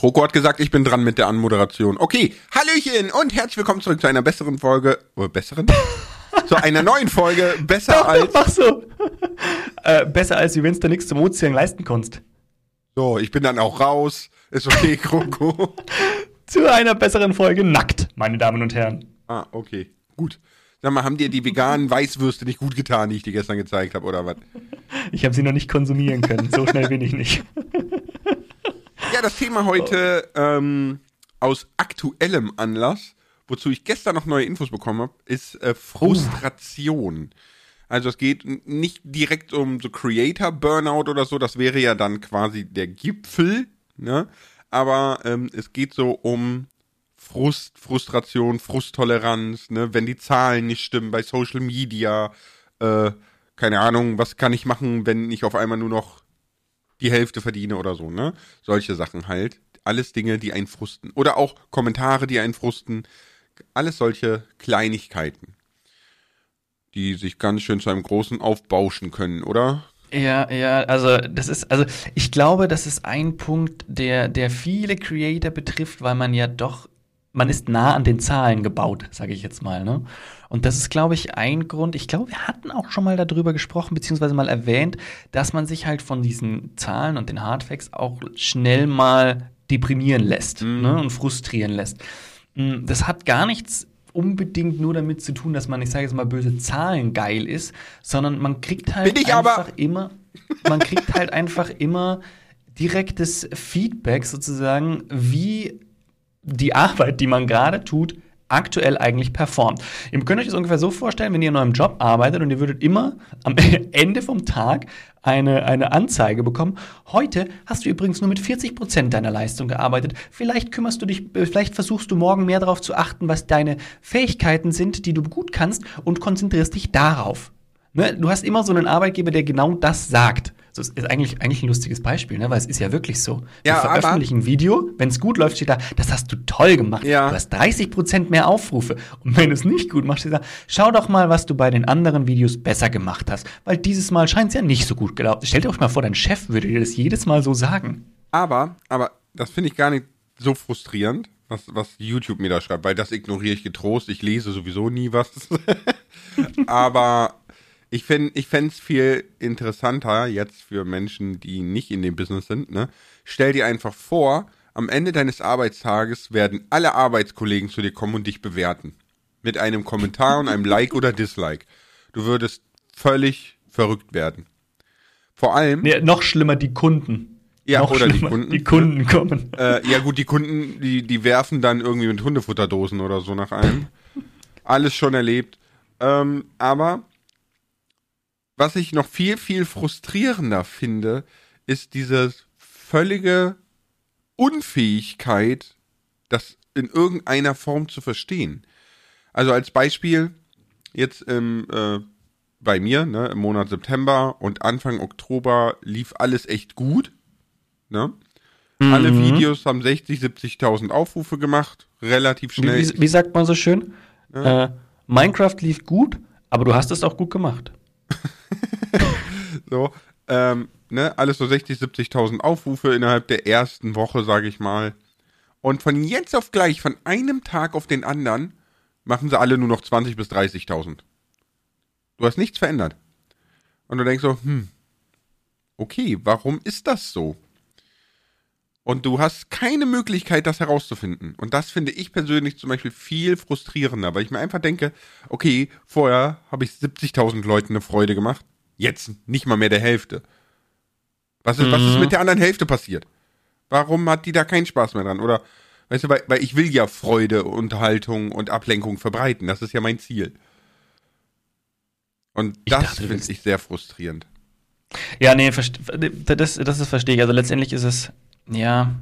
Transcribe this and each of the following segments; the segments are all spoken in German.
Kroko hat gesagt, ich bin dran mit der Anmoderation. Okay, Hallöchen und herzlich willkommen zurück zu einer besseren Folge. Oder besseren? zu einer neuen Folge. Besser Doch, als. Mach so. äh, besser als wie wenn du nichts zum Ozean leisten kannst. So, ich bin dann auch raus. Ist okay, Kroko. Zu einer besseren Folge nackt, meine Damen und Herren. ah, okay. Gut. Sag mal, haben dir die veganen Weißwürste nicht gut getan, die ich dir gestern gezeigt habe, oder was? Ich habe sie noch nicht konsumieren können. So schnell bin ich nicht. Ja, das Thema heute ähm, aus aktuellem Anlass, wozu ich gestern noch neue Infos bekommen habe, ist äh, Frustration. Also es geht nicht direkt um so Creator Burnout oder so, das wäre ja dann quasi der Gipfel, ne? Aber ähm, es geht so um Frust, Frustration, Frusttoleranz, ne? Wenn die Zahlen nicht stimmen bei Social Media, äh, keine Ahnung, was kann ich machen, wenn ich auf einmal nur noch die Hälfte verdiene oder so, ne? Solche Sachen halt. Alles Dinge, die einen frusten. Oder auch Kommentare, die einen frusten. Alles solche Kleinigkeiten, die sich ganz schön zu einem großen aufbauschen können, oder? Ja, ja, also das ist, also ich glaube, das ist ein Punkt, der, der viele Creator betrifft, weil man ja doch, man ist nah an den Zahlen gebaut, sage ich jetzt mal, ne? Und das ist, glaube ich, ein Grund. Ich glaube, wir hatten auch schon mal darüber gesprochen, beziehungsweise mal erwähnt, dass man sich halt von diesen Zahlen und den Hardfacts auch schnell mal deprimieren lässt ne? und frustrieren lässt. Mm, Das hat gar nichts unbedingt nur damit zu tun, dass man, ich sage jetzt mal böse Zahlen geil ist, sondern man kriegt halt einfach immer, man kriegt halt einfach immer direktes Feedback sozusagen, wie die Arbeit, die man gerade tut, aktuell eigentlich performt. Ihr könnt euch das ungefähr so vorstellen, wenn ihr in eurem Job arbeitet und ihr würdet immer am Ende vom Tag eine, eine Anzeige bekommen. Heute hast du übrigens nur mit 40 Prozent deiner Leistung gearbeitet. Vielleicht kümmerst du dich, äh, vielleicht versuchst du morgen mehr darauf zu achten, was deine Fähigkeiten sind, die du gut kannst und konzentrierst dich darauf. Ne? Du hast immer so einen Arbeitgeber, der genau das sagt. Das ist eigentlich, eigentlich ein lustiges Beispiel, ne? weil es ist ja wirklich so. Ja, Wir aber- veröffentlichen ein Video, wenn es gut läuft, steht da, das hast du toll gemacht. Ja. Du hast 30% mehr Aufrufe. Und wenn es nicht gut machst, steht da, schau doch mal, was du bei den anderen Videos besser gemacht hast. Weil dieses Mal scheint es ja nicht so gut gelaufen. Stellt euch mal vor, dein Chef würde dir das jedes Mal so sagen. Aber, aber das finde ich gar nicht so frustrierend, was, was YouTube mir da schreibt, weil das ignoriere ich getrost. Ich lese sowieso nie was. aber ich finde ich fände es viel interessanter jetzt für Menschen, die nicht in dem Business sind. Ne? Stell dir einfach vor, am Ende deines Arbeitstages werden alle Arbeitskollegen zu dir kommen und dich bewerten. Mit einem Kommentar und einem Like oder Dislike. Du würdest völlig verrückt werden. Vor allem. Nee, noch schlimmer, die Kunden. Ja, noch oder die Kunden. Die Kunden kommen. Äh, ja gut, die Kunden, die, die werfen dann irgendwie mit Hundefutterdosen oder so nach einem. Alles schon erlebt. Ähm, aber was ich noch viel, viel frustrierender finde, ist diese völlige Unfähigkeit, das in irgendeiner Form zu verstehen. Also als Beispiel, jetzt im, äh, bei mir, ne, im Monat September und Anfang Oktober lief alles echt gut. Ne? Alle Videos haben 60, 70.000 Aufrufe gemacht, relativ Wie, schnell. wie, wie sagt man so schön? Äh, Minecraft lief gut, aber du hast es auch gut gemacht. So, ähm, ne, alles so 60, 70.000 Aufrufe innerhalb der ersten Woche, sage ich mal. Und von jetzt auf gleich, von einem Tag auf den anderen, machen sie alle nur noch 20 bis 30.000. Du hast nichts verändert. Und du denkst so, hm, okay, warum ist das so? Und du hast keine Möglichkeit, das herauszufinden. Und das finde ich persönlich zum Beispiel viel frustrierender, weil ich mir einfach denke, okay, vorher habe ich 70.000 Leuten eine Freude gemacht, jetzt nicht mal mehr der Hälfte. Was ist, was ist mit der anderen Hälfte passiert? Warum hat die da keinen Spaß mehr dran? Oder, weißt du, weil, weil ich will ja Freude, Unterhaltung und Ablenkung verbreiten. Das ist ja mein Ziel. Und das finde ich sehr frustrierend. Ja, nee, das, das ist verstehe ich. Also letztendlich ist es, ja.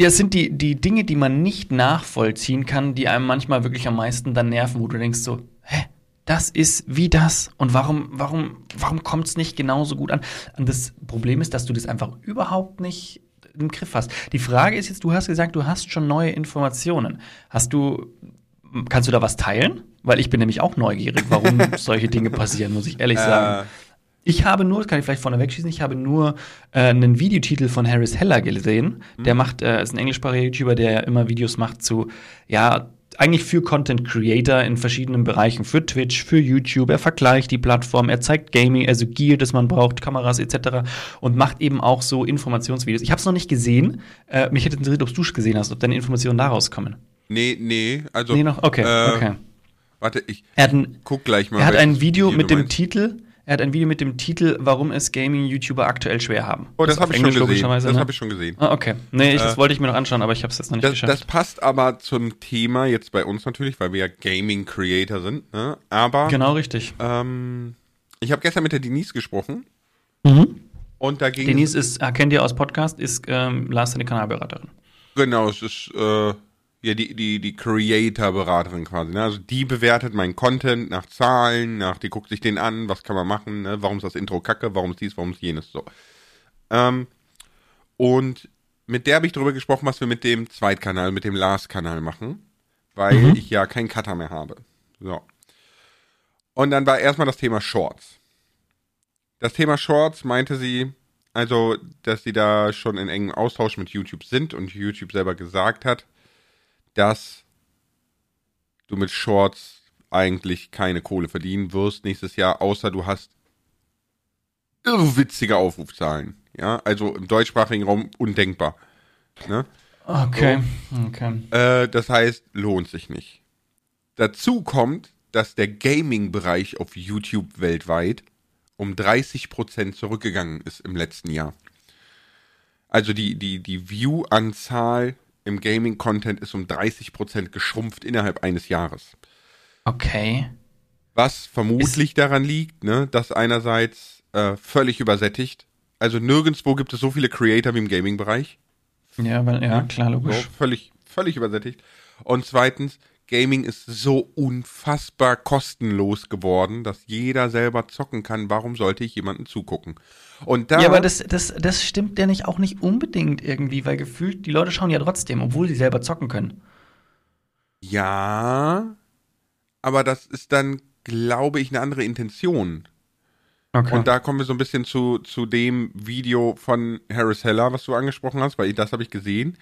Ja, es sind die, die Dinge, die man nicht nachvollziehen kann, die einem manchmal wirklich am meisten dann nerven, wo du denkst so, hä, das ist wie das und warum, warum, warum kommt es nicht genauso gut an? Und das Problem ist, dass du das einfach überhaupt nicht im Griff hast. Die Frage ist jetzt, du hast gesagt, du hast schon neue Informationen. Hast du, kannst du da was teilen? Weil ich bin nämlich auch neugierig, warum solche Dinge passieren, muss ich ehrlich sagen. Ich habe nur, das kann ich vielleicht vorne wegschießen, ich habe nur äh, einen Videotitel von Harris Heller gesehen. Der macht, äh, ist ein englischsprachiger YouTuber, der immer Videos macht zu, ja, eigentlich für Content Creator in verschiedenen Bereichen, für Twitch, für YouTube. Er vergleicht die Plattform, er zeigt Gaming, also Gear, das man braucht, Kameras etc. und macht eben auch so Informationsvideos. Ich habe es noch nicht gesehen. Äh, mich hätte interessiert, ob du es gesehen hast, ob deine Informationen daraus kommen. Nee, nee, also. Nee, noch? Okay, äh, okay. Warte, ich Er hat ein, guck gleich mal. er hat ein Video mit dem meinst. Titel, er hat ein Video mit dem Titel, warum es Gaming-YouTuber aktuell schwer haben. Oh, das auf habe ich schon gesehen. logischerweise, Das ne? habe ich schon gesehen. Ah, okay. Nee, ich, das Äh, wollte ich mir noch anschauen, aber ich habe es jetzt noch nicht Das, geschafft. das passt aber zum Thema jetzt bei uns natürlich, weil wir ja Gaming Creator sind. Ne? Aber genau richtig. ähm, ich habe gestern mit der Denise gesprochen Mhm. und da ging Denise ist, ah, kennt ihr aus Podcast, ist ähm, Lars seine Kanalberaterin. Genau, es ist äh, ja die, die, die Creator-Beraterin quasi. Ne? Also die bewertet meinen Content nach Zahlen, nach, die guckt sich den an, was kann man machen, ne? warum ist das Intro kacke, warum ist dies, warum ist jenes, so. Ähm, und mit der habe ich darüber gesprochen, was wir mit dem Zweitkanal, mit dem Last-Kanal machen, weil Mhm. ich ja keinen Cutter mehr habe. So. Und dann war erstmal das Thema Shorts. Das Thema Shorts meinte sie, also, dass sie da schon in engem Austausch mit YouTube sind und YouTube selber gesagt hat, dass du mit Shorts eigentlich keine Kohle verdienen wirst nächstes Jahr, außer du hast irrwitzige Aufrufzahlen. Ja, also im deutschsprachigen Raum undenkbar. Ne? Okay. Okay. Äh, das heißt, lohnt sich nicht. Dazu kommt, dass der Gaming-Bereich auf YouTube weltweit um 30% zurückgegangen ist im letzten Jahr. Also die, die, die View-Anzahl im Gaming-Content ist um 30% geschrumpft innerhalb eines Jahres. Okay. Was vermutlich daran liegt, ne, dass einerseits äh, völlig übersättigt, also nirgendwo gibt es so viele Creator wie im Gaming-Bereich. Ja, weil, ja, klar, So, logisch. völlig, völlig übersättigt. Und zweitens, Gaming ist so unfassbar kostenlos geworden, dass jeder selber zocken kann. Warum sollte ich jemanden zugucken? Und da, Ja, aber das, das, das stimmt ja nicht auch nicht unbedingt irgendwie, weil gefühlt, die Leute schauen ja trotzdem, obwohl sie selber zocken können. ja, aber das ist dann, glaube ich, eine andere Intention. Okay. Und da kommen wir so ein bisschen zu, zu dem Video von Harris Heller, was du angesprochen hast, weil das habe ich gesehen.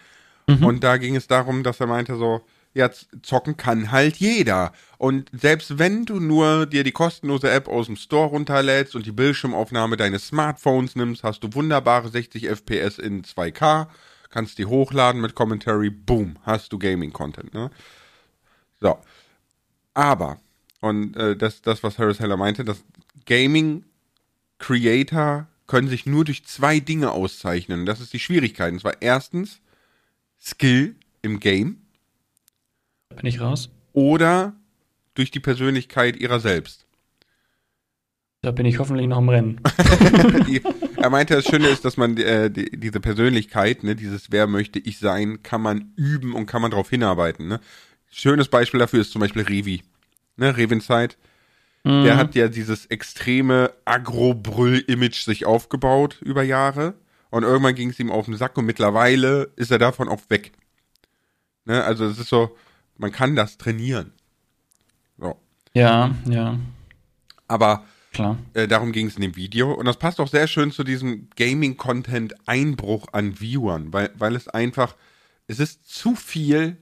Mhm. Und da ging es darum, dass er meinte so, ja, zocken kann halt jeder. Und selbst wenn du nur dir die kostenlose App aus dem Store runterlädst und die Bildschirmaufnahme deines Smartphones nimmst, hast du wunderbare 60 FPS in 2K, kannst die hochladen mit Commentary, boom, hast du Gaming-Content, ne? So. Aber, und äh, das, das, was Harris Heller meinte, dass Gaming Creator können sich nur durch zwei Dinge auszeichnen. Das ist die Schwierigkeit. Und zwar erstens Skill im Game Bin ich raus? oder durch die Persönlichkeit ihrer selbst. Da bin ich hoffentlich noch im Rennen. Die- er meinte, das Schöne ist, dass man äh, die, diese Persönlichkeit, ne, dieses Wer möchte ich sein, kann man üben und kann man darauf hinarbeiten. Ne? Schönes Beispiel dafür ist zum Beispiel Revi. Ne, Revinside. Der hat ja dieses extreme Agro-Brüll-Image sich aufgebaut über Jahre. Und irgendwann ging es ihm auf den Sack und mittlerweile ist er davon auch weg. Ne, also es ist so, man kann das trainieren. So. Ja, ja, Aber klar. äh, darum ging es in dem Video. Und das passt auch sehr schön zu diesem Gaming-Content-Einbruch an Viewern, weil, weil es einfach, es ist zu viel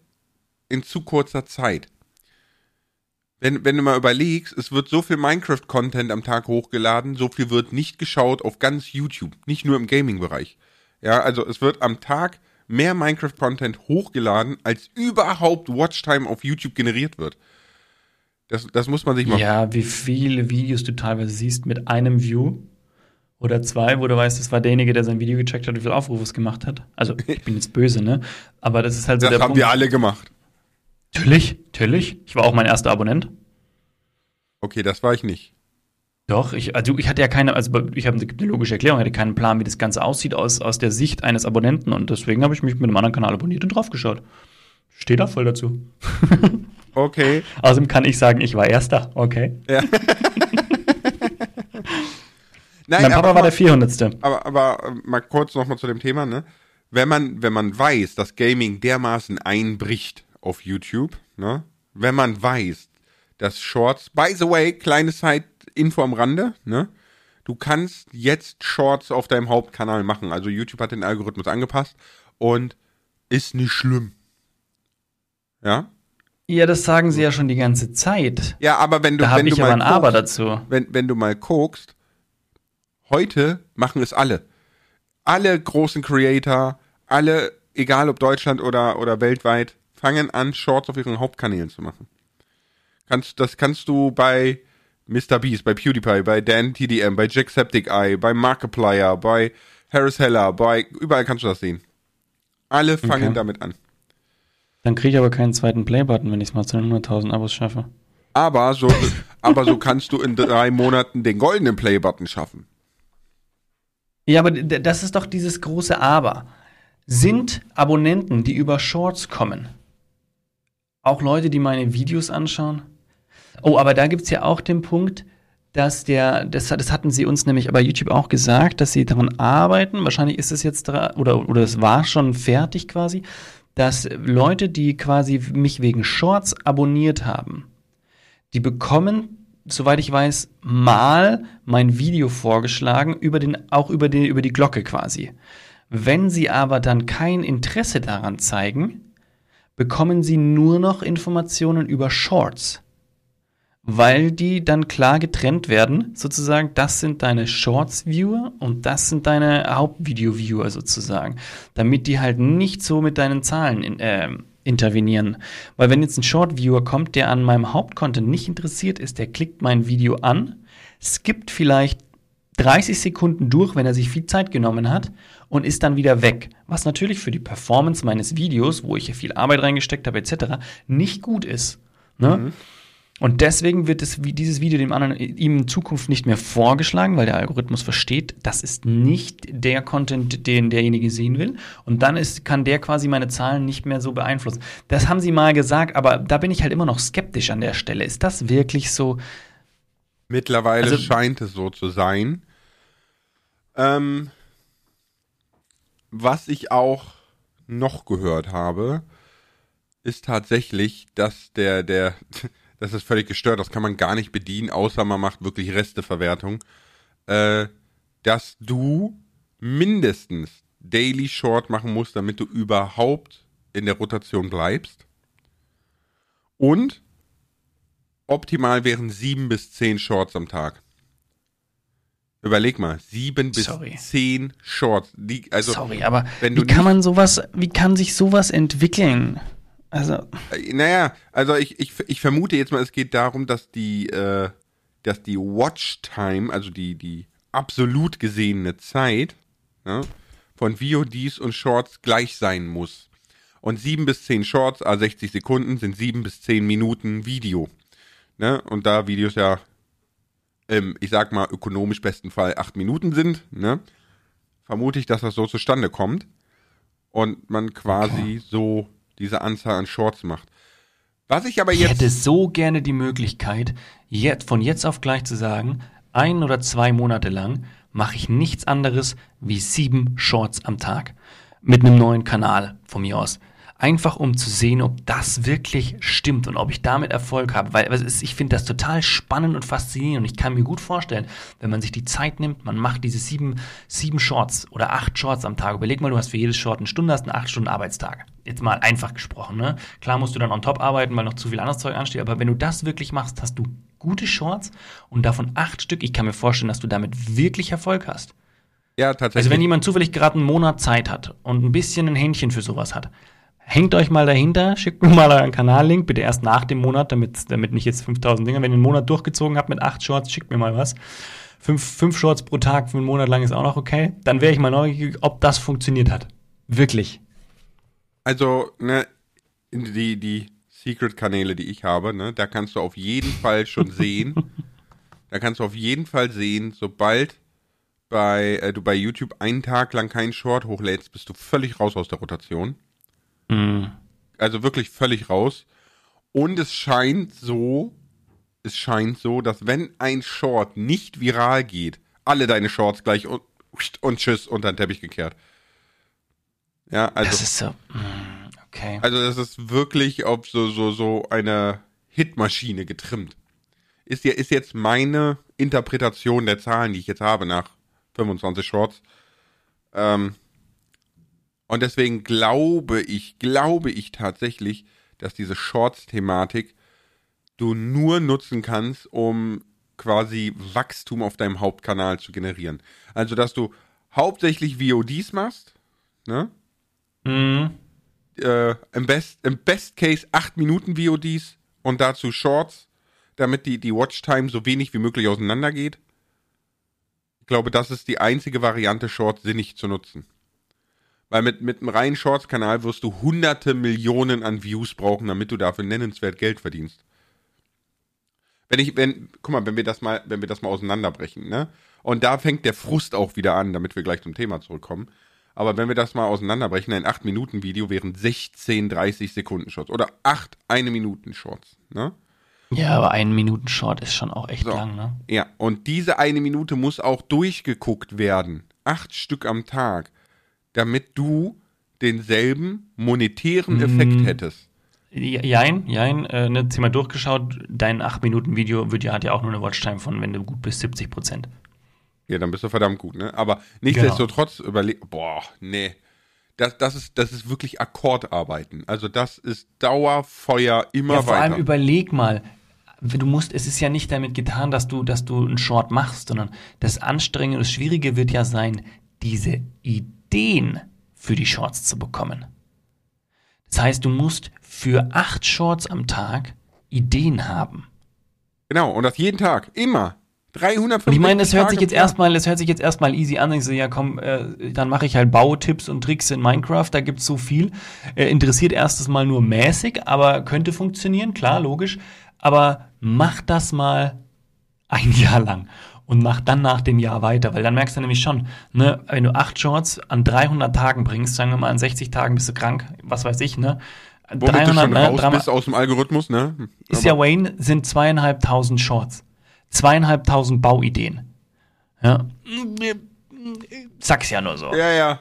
in zu kurzer Zeit. Wenn, wenn du mal überlegst, es wird so viel Minecraft-Content am Tag hochgeladen, so viel wird nicht geschaut auf ganz YouTube, nicht nur im Gaming-Bereich. Ja, also es wird am Tag mehr Minecraft-Content hochgeladen, als überhaupt Watchtime auf YouTube generiert wird. Das, das muss man sich mal Ja, wie viele Videos du teilweise siehst mit einem View oder zwei, wo du weißt, das war derjenige, der sein Video gecheckt hat, wie viel Aufrufe es gemacht hat. Also, ich bin jetzt böse, ne? Aber das ist halt so Das der haben Punkt. wir alle gemacht. Natürlich, natürlich. Ich war auch mein erster Abonnent. Okay, das war ich nicht. Doch, ich, also ich hatte ja keine, also ich habe eine logische Erklärung, ich hatte keinen Plan, wie das Ganze aussieht aus, aus der Sicht eines Abonnenten und deswegen habe ich mich mit einem anderen Kanal abonniert und draufgeschaut. Steht da voll dazu. Okay. Außerdem kann ich sagen, ich war erster, okay. Nein, mein Papa war der mal, 400. aber, aber äh, mal kurz nochmal zu dem Thema, ne? Wenn man, wenn man weiß, dass Gaming dermaßen einbricht auf YouTube, ne? Wenn man weiß, dass Shorts, by the way, kleine Side-Info am Rande, ne? du kannst jetzt Shorts auf deinem Hauptkanal machen. Also YouTube hat den Algorithmus angepasst und ist nicht schlimm. Ja? Ja, das sagen sie ja schon die ganze Zeit. Ja, aber wenn du, Da wenn habe du ich mal ein guckst, Aber dazu. wenn, wenn du mal guckst, heute machen es alle. Alle großen Creator, alle, egal ob Deutschland oder, oder weltweit, fangen an, Shorts auf ihren Hauptkanälen zu machen. Kannst, das kannst du bei Mr. Beast, bei PewDiePie, bei Dan TDM, bei Jacksepticeye, bei Markiplier, bei Harris Heller, bei, überall kannst du das sehen. Alle fangen Okay. damit an. Dann kriege ich aber keinen zweiten Play-Button, wenn ich es mal zu den 100.000 Abos schaffe. Aber so, aber so kannst du in drei Monaten den goldenen Play-Button schaffen. Ja, aber das ist doch dieses große Aber. Sind Abonnenten, die über Shorts kommen, auch Leute, die meine Videos anschauen? Oh, aber da gibt's ja auch den Punkt, dass der, das, das hatten sie uns nämlich bei YouTube auch gesagt, dass sie daran arbeiten, wahrscheinlich ist es jetzt oder, oder es war schon fertig quasi, dass Leute, die quasi mich wegen Shorts abonniert haben, die bekommen, soweit ich weiß, mal mein Video vorgeschlagen, über den, auch über, den, über die Glocke quasi. Wenn sie aber dann kein Interesse daran zeigen, bekommen sie nur noch Informationen über Shorts. Weil die dann klar getrennt werden, sozusagen, das sind deine Shorts-Viewer und das sind deine Hauptvideo-Viewer sozusagen. Damit die halt nicht so mit deinen Zahlen in, ähm, intervenieren. Weil wenn jetzt ein Short-Viewer kommt, der an meinem Hauptcontent nicht interessiert ist, der klickt mein Video an, skippt vielleicht 30 Sekunden durch, wenn er sich viel Zeit genommen hat und ist dann wieder weg. Was natürlich für die Performance meines Videos, wo ich ja viel Arbeit reingesteckt habe etc., nicht gut ist. Ne? Und deswegen wird es, dieses Video dem anderen ihm in Zukunft nicht mehr vorgeschlagen, weil der Algorithmus versteht, das ist nicht der Content, den derjenige sehen will. Und dann ist, kann der quasi meine Zahlen nicht mehr so beeinflussen. Das haben sie mal gesagt, aber da bin ich halt immer noch skeptisch an der Stelle. Ist das wirklich so? Mittlerweile Also- scheint es so zu sein. Ähm, was ich auch noch gehört habe, ist tatsächlich, dass der, der, das ist völlig gestört, das kann man gar nicht bedienen, außer man macht wirklich Resteverwertung, äh, dass du mindestens Daily Short machen musst, damit du überhaupt in der Rotation bleibst. Und optimal wären sieben bis zehn Shorts am Tag. Überleg mal, sieben bis Sorry. zehn Shorts. Die, also, Sorry, aber wenn wie kann man sowas, wie kann sich sowas entwickeln? Also, Äh, Naja, also ich, ich, ich vermute jetzt mal, es geht darum, dass die, äh, dass die Watchtime, also die, die absolut gesehene Zeit ne, von VODs und Shorts gleich sein muss. Und sieben bis zehn Shorts, also 60 Sekunden, sind sieben bis zehn Minuten Video. Ne? Und da Videos ja, ähm, ich sag mal, ökonomisch besten Fall acht Minuten sind, ne, vermute ich, dass das so zustande kommt. Und man quasi so diese Anzahl an Shorts macht. Was ich aber ich jetzt. hätte so gerne die Möglichkeit, jetzt, von jetzt auf gleich zu sagen, ein oder zwei Monate lang mache ich nichts anderes wie sieben Shorts am Tag. Mit einem neuen Kanal von mir aus. Einfach um zu sehen, ob das wirklich stimmt und ob ich damit Erfolg habe. Weil es ist, ich finde das total spannend und faszinierend. Und ich kann mir gut vorstellen, wenn man sich die Zeit nimmt, man macht diese sieben, sieben Shorts oder acht Shorts am Tag. Überleg mal, du hast für jedes Short eine Stunde, hast einen acht Stunden Arbeitstag. Jetzt mal einfach gesprochen. Ne? Klar musst du dann on top arbeiten, weil noch zu viel anderes Zeug ansteht. Aber wenn du das wirklich machst, hast du gute Shorts und davon acht Stück. Ich kann mir vorstellen, dass du damit wirklich Erfolg hast. ja, Also tatsächlich. wenn jemand zufällig gerade einen Monat Zeit hat und ein bisschen ein Händchen für sowas hat, hängt euch mal dahinter, schickt mir mal euren Kanallink, bitte erst nach dem Monat, damit, damit nicht jetzt 5000 Dinger. Wenn ihr einen Monat durchgezogen habt mit acht Shorts, schickt mir mal was. Fünf, fünf Shorts pro Tag für einen Monat lang ist auch noch okay. Dann wäre ich mal neugierig, ob das funktioniert hat. Wirklich. also, ne, die, die Secret-Kanäle, die ich habe, ne, da kannst du auf jeden Fall schon sehen. da kannst du auf jeden Fall sehen, sobald bei, äh, du bei YouTube einen Tag lang keinen Short hochlädst, bist du völlig raus aus der Rotation. Mhm. Also wirklich völlig raus. Und es scheint so, es scheint so, dass wenn ein Short nicht viral geht, alle deine Shorts gleich und, und tschüss unter den Teppich gekehrt. Ja, also. das ist so. mm, Okay. Also das ist wirklich auf so, so, so eine Hitmaschine getrimmt. Ist ja, ist jetzt meine Interpretation der Zahlen, die ich jetzt habe nach 25 Shorts. Ähm, und deswegen glaube ich, glaube ich tatsächlich, dass diese Shorts-Thematik du nur nutzen kannst, um quasi Wachstum auf deinem Hauptkanal zu generieren. Also, dass du hauptsächlich VODs machst, ne? Mhm. Äh, im, Best, Im Best Case 8 Minuten VODs und dazu Shorts, damit die, die Watchtime so wenig wie möglich auseinandergeht. Ich glaube, das ist die einzige Variante, Shorts sinnig zu nutzen. Weil mit, mit einem reinen Shorts-Kanal wirst du hunderte Millionen an Views brauchen, damit du dafür nennenswert Geld verdienst. Wenn ich, wenn, guck mal, wenn wir das mal, wenn wir das mal auseinanderbrechen, ne? Und da fängt der Frust auch wieder an, damit wir gleich zum Thema zurückkommen. Aber wenn wir das mal auseinanderbrechen, ein 8-Minuten-Video wären 16 30 Sekunden Shorts oder 8 eine Minuten Shorts, ne? Ja, aber ein Minuten Short ist schon auch echt So. lang, ne? Ja, und diese eine Minute muss auch durchgeguckt werden. Acht Stück am Tag, damit du denselben monetären Effekt hättest. Jein, jein, äh, ne, zieh mal durchgeschaut, dein 8-Minuten-Video wird ja, hat ja auch nur eine Watchtime von, wenn du gut bist, 70 Prozent. Ja, dann bist du verdammt gut, ne? Aber nichtsdestotrotz überleg, boah, nee. Das, das, ist, das ist wirklich Akkordarbeiten. Also das ist Dauerfeuer immer Ja, vor weiter. allem überleg mal, du musst, es ist ja nicht damit getan, dass du, dass du einen Short machst, sondern das Anstrengende, das Schwierige wird ja sein, diese Ideen für die Shorts zu bekommen. Das heißt, du musst für acht Shorts am Tag Ideen haben. genau, und das jeden Tag. Immer. 350 Und ich meine, das hört Tage sich jetzt erstmal, das hört sich jetzt erstmal easy an. Ich so, ja komm, äh, dann mache ich halt Bautipps und Tricks in Minecraft, da gibt's so viel. Äh, interessiert erstes Mal nur mäßig, aber könnte funktionieren, klar, logisch. Aber mach das mal ein Jahr lang und mach dann nach dem Jahr weiter, weil dann merkst du nämlich schon, ne, wenn du acht Shorts an 300 Tagen bringst, sagen wir mal an 60 Tagen bist du krank, was weiß ich, ne? Womit du schon ne, raus dreimal- bist aus dem Algorithmus, ne? ist ja Wayne, sind zweieinhalbtausend Shorts. Zweieinhalbtausend Bauideen. Ja. Sag's ja nur so. Ja, ja.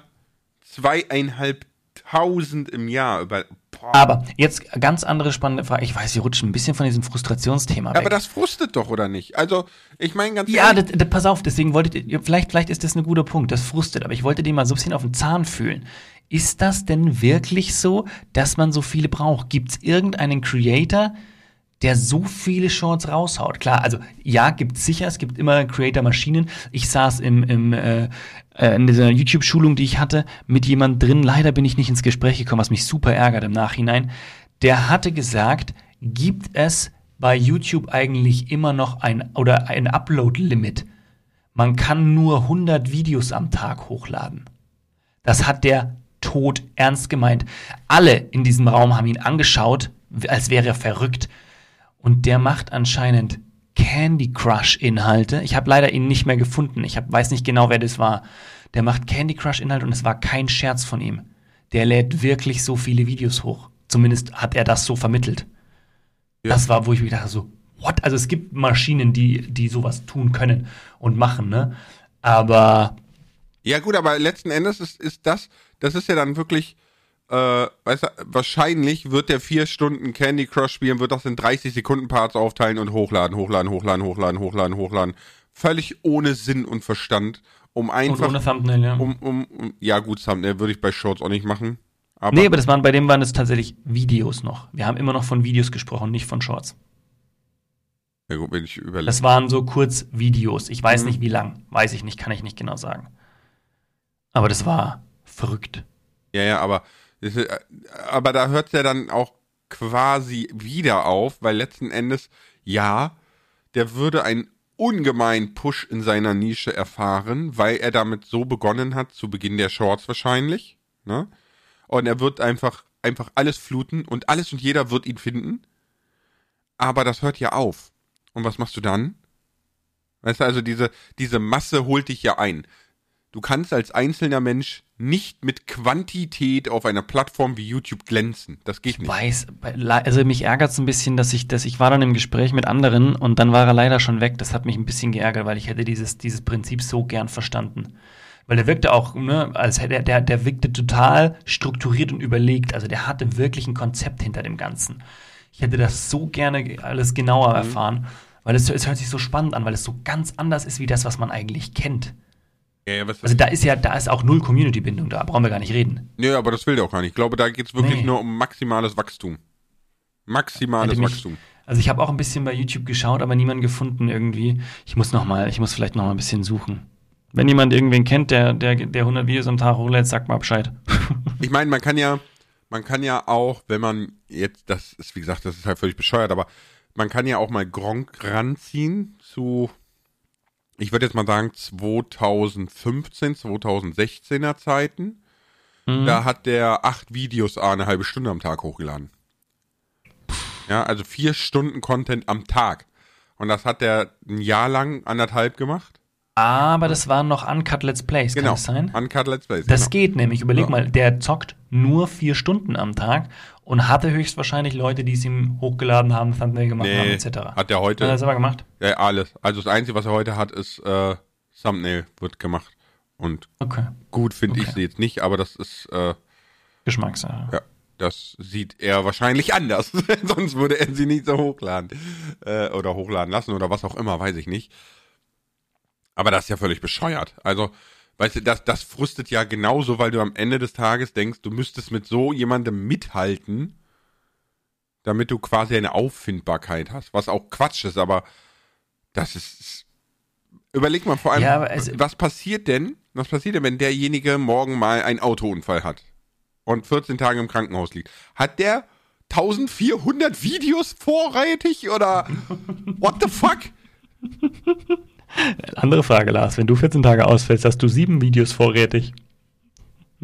Zweieinhalbtausend im Jahr. Über, boah. Aber jetzt ganz andere spannende Frage. Ich weiß, wir rutschen ein bisschen von diesem Frustrationsthema weg. Aber das frustet doch, oder nicht? Also, ich meine ganz ja, ehrlich, das, das, pass auf, deswegen wollte ich, vielleicht, vielleicht ist das ein guter Punkt, das frustet, aber ich wollte den mal so ein bisschen auf den Zahn fühlen. Ist das denn wirklich so, dass man so viele braucht? Gibt es irgendeinen Creator, der so viele Shorts raushaut? Klar, also ja, gibt's sicher, es gibt immer Creator-Maschinen. Ich saß im, im, äh, äh, in dieser YouTube-Schulung, die ich hatte, mit jemand drin. Leider bin ich nicht ins Gespräch gekommen, was mich super ärgert im Nachhinein. Der hatte gesagt, gibt es bei YouTube eigentlich immer noch ein oder ein Upload-Limit? Man kann nur 100 Videos am Tag hochladen. Das hat der tot ernst gemeint. Alle in diesem Raum haben ihn angeschaut, als wäre er verrückt. Und der macht anscheinend Candy Crush Inhalte. Ich habe leider ihn nicht mehr gefunden. Ich hab, weiß nicht genau, wer das war. Der macht Candy Crush Inhalte und es war kein Scherz von ihm. Der lädt wirklich so viele Videos hoch. Zumindest hat er das so vermittelt. Ja. Das war, wo ich mir dachte so, what? Also es gibt Maschinen, die, die sowas tun können und machen, ne? Aber Ja, gut, aber letzten Endes ist, ist das, das ist ja dann wirklich, äh, weißt du, wahrscheinlich wird der vier Stunden Candy Crush spielen, wird das in 30 Sekunden Parts aufteilen und hochladen, hochladen, hochladen, hochladen, hochladen, hochladen. Völlig ohne Sinn und Verstand, um und einfach, ohne Thumbnail, ja. um, um, um, ja gut, Thumbnail würde ich bei Shorts auch nicht machen. Aber, nee, aber das waren, bei dem waren es tatsächlich Videos noch. Wir haben immer noch von Videos gesprochen, nicht von Shorts. ja gut, wenn ich überlege. Das waren so kurz Videos. Ich weiß Mhm. nicht wie lang. Weiß ich nicht, kann ich nicht genau sagen. Aber das war verrückt. Ja, ja, aber, aber da hört es ja dann auch quasi wieder auf, weil letzten Endes, ja, der würde einen ungemeinen Push in seiner Nische erfahren, weil er damit so begonnen hat, zu Beginn der Shorts wahrscheinlich, ne? Und er wird einfach, einfach alles fluten und alles und jeder wird ihn finden. Aber das hört ja auf. Und was machst du dann? Weißt du, also diese, diese Masse holt dich ja ein. Du kannst als einzelner Mensch nicht mit Quantität auf einer Plattform wie YouTube glänzen. Das geht nicht. Weiß, bei- le- also mich ärgert es ein bisschen, dass ich, dass ich war dann im Gespräch mit anderen und dann war er leider schon weg. Das hat mich ein bisschen geärgert, weil ich hätte dieses, dieses Prinzip so gern verstanden. Weil der wirkte auch, ne, als hätte der, der, der wirkte total strukturiert und überlegt. Also der hatte wirklich ein Konzept hinter dem Ganzen. Ich hätte das so gerne alles genauer erfahren, Weil es, es hört sich so spannend an, weil es so ganz anders ist wie das, was man eigentlich kennt. Ja, ja, Also da ist ja, da ist auch null Community-Bindung da, brauchen wir gar nicht reden. nee, aber das will der auch gar nicht. Ich glaube, da geht es wirklich Nee. nur um maximales Wachstum. Maximales mich- Wachstum. Also ich habe auch ein bisschen bei YouTube geschaut, aber niemanden gefunden irgendwie. Ich muss noch mal, ich muss vielleicht noch mal ein bisschen suchen. Wenn jemand irgendwen kennt, der, der, der 100 Videos am Tag hochlädt, sagt mal Bescheid. Ich meine, man kann ja, man kann ja auch, wenn man jetzt, das ist wie gesagt, das ist halt völlig bescheuert, aber man kann ja auch mal Gronk ranziehen zu, ich würde jetzt mal sagen 2015, 2016er Zeiten. Mhm. Da hat der acht Videos eine halbe Stunde am Tag hochgeladen. Ja, also vier Stunden Content am Tag. Und das hat der ein Jahr lang, anderthalb gemacht. Aber das waren noch Uncut Let's Plays, Genau. kann das sein? Uncut Let's Plays. Das genau. geht nämlich. Überleg Ja. mal, der zockt nur vier Stunden am Tag und hatte höchstwahrscheinlich Leute, die es ihm hochgeladen haben, Thumbnail gemacht haben, Nee, etc. hat der Hat er heute, das aber gemacht? ja, alles. Also das Einzige, was er heute hat, ist äh, Thumbnail wird gemacht. Und Okay. gut finde ich Okay. sie jetzt nicht, aber das ist, äh, Geschmackssache. ja, das sieht er wahrscheinlich anders. Sonst würde er sie nicht so hochladen. Äh, oder hochladen lassen oder was auch immer, weiß ich nicht. Aber das ist ja völlig bescheuert. Also, weißt du, das, das frustet ja genauso, weil du am Ende des Tages denkst, du müsstest mit so jemandem mithalten, damit du quasi eine Auffindbarkeit hast. Was auch Quatsch ist, aber das ist. Überleg mal vor allem, Ja, es- was passiert denn, was passiert denn, wenn derjenige morgen mal einen Autounfall hat und 14 Tage im Krankenhaus liegt? Hat der 1400 Videos vorrätig oder what the fuck? Andere Frage, Lars. Wenn du 14 Tage ausfällst, hast du sieben Videos vorrätig.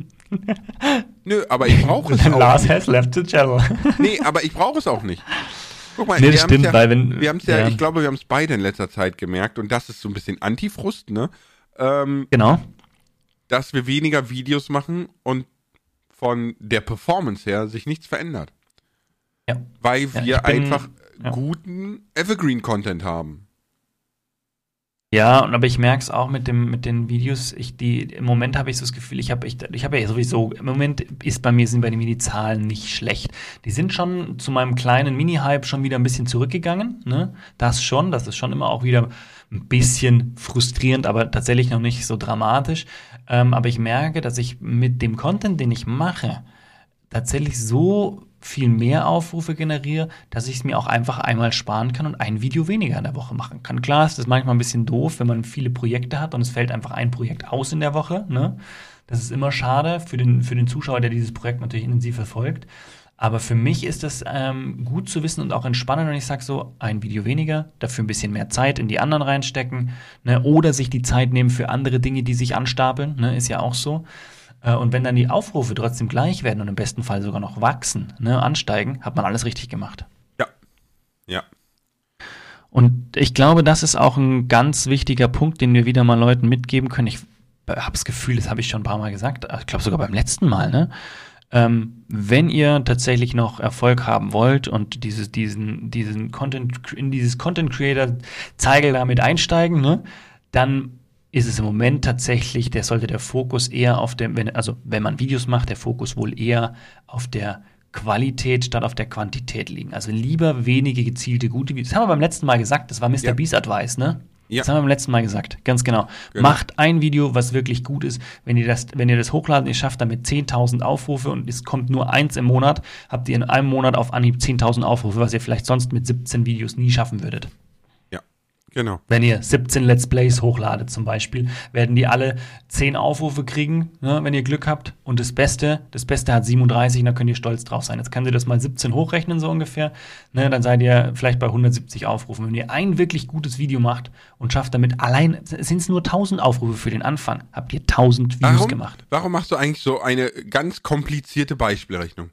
Nö, aber ich brauche es auch Lars nicht. has left the channel. Nee, aber ich brauche es auch nicht. Guck mal, Nee, wir stimmt, ja, weil wenn- wir haben es ja, ja. ich glaube, wir haben es beide in letzter Zeit gemerkt und das ist so ein bisschen Antifrust, ne? Ähm, genau. dass wir weniger Videos machen und von der Performance her sich nichts verändert. Ja. Weil Ja, wir ich bin- einfach ja. guten Evergreen-Content haben. Ja, und aber ich merke es auch mit dem mit den Videos. Ich die im Moment habe ich so das Gefühl, ich habe ich, ich habe ja sowieso im Moment ist bei mir sind bei mir die Zahlen nicht schlecht. Die sind schon zu meinem kleinen Mini-Hype schon wieder ein bisschen zurückgegangen. Ne, das schon, das ist schon immer auch wieder ein bisschen frustrierend, aber tatsächlich noch nicht so dramatisch. Ähm, aber ich merke, dass ich mit dem Content, den ich mache, tatsächlich so viel mehr Aufrufe generiere, dass ich es mir auch einfach einmal sparen kann und ein Video weniger in der Woche machen kann. Klar ist das manchmal ein bisschen doof, wenn man viele Projekte hat und es fällt einfach ein Projekt aus in der Woche. Ne? Das ist immer schade für den, für den Zuschauer, der dieses Projekt natürlich intensiv verfolgt. Aber für mich ist das ähm, gut zu wissen und auch entspannend, wenn ich sage so, ein Video weniger, dafür ein bisschen mehr Zeit in die anderen reinstecken ne? oder sich die Zeit nehmen für andere Dinge, die sich anstapeln, ne? ist ja auch so. Äh, Und wenn dann die Aufrufe trotzdem gleich werden und im besten Fall sogar noch wachsen, ne, ansteigen, hat man alles richtig gemacht. Ja. Ja. Und ich glaube, das ist auch ein ganz wichtiger Punkt, den wir wieder mal Leuten mitgeben können. Ich habe das Gefühl, das habe ich schon ein paar Mal gesagt, ich glaube sogar beim letzten Mal, ne? Ähm, wenn ihr tatsächlich noch Erfolg haben wollt und dieses, diesen, diesen Content, in dieses Content Creator Zeigel damit einsteigen, ne, dann ist es im Moment tatsächlich, der sollte der Fokus eher auf dem, wenn, also wenn man Videos macht, der Fokus wohl eher auf der Qualität statt auf der Quantität liegen. Also lieber wenige gezielte gute Videos. Das haben wir beim letzten Mal gesagt, das war Mr. Ja. Beast Advice, ne? Ja. Das haben wir beim letzten Mal gesagt, ganz genau. Genau. Macht ein Video, was wirklich gut ist. Wenn ihr das, wenn ihr das hochladen, ihr schafft damit 10.000 Aufrufe und es kommt nur eins im Monat, habt ihr in einem Monat auf Anhieb 10.000 Aufrufe, was ihr vielleicht sonst mit 17 Videos nie schaffen würdet. Genau. Wenn ihr 17 Let's Plays hochladet zum Beispiel, werden die alle 10 Aufrufe kriegen, ne, wenn ihr Glück habt. Und das Beste, das Beste hat 37, und da könnt ihr stolz drauf sein. Jetzt könnt ihr das mal 17 hochrechnen, so ungefähr. Ne, dann seid ihr vielleicht bei 170 Aufrufen. Wenn ihr ein wirklich gutes Video macht und schafft damit allein, sind es nur 1000 Aufrufe für den Anfang, habt ihr 1000 Videos Warum, gemacht. warum machst du eigentlich so eine ganz komplizierte Beispielrechnung?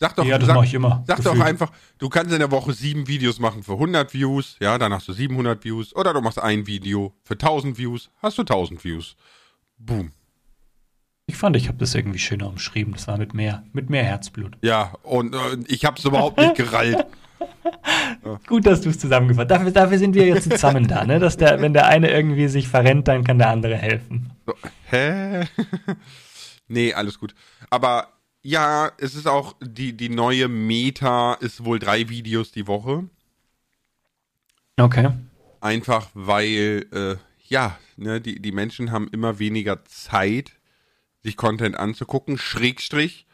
Sag doch, Ja, das sag, mach ich immer, Sag doch gefühlt. einfach, du kannst in der Woche sieben Videos machen für 100 Views, ja, dann hast du 700 Views. Oder du machst ein Video für 1000 Views, hast du 1000 Views. Boom. Ich fand, ich habe das irgendwie schöner umschrieben. Das war mit mehr, mit mehr Herzblut. Ja, und äh, ich hab's überhaupt nicht gerallt. Gut, dass du es zusammengefasst hast. Dafür, dafür sind wir jetzt zusammen da, ne? Dass der, wenn der eine irgendwie sich verrennt, dann kann der andere helfen. So, hä? nee, alles gut. Aber ja, es ist auch, die, die neue Meta ist wohl drei Videos die Woche. Okay. Einfach weil, äh, ja, ne, die, die Menschen haben immer weniger Zeit, sich Content anzugucken. Schrägstrich,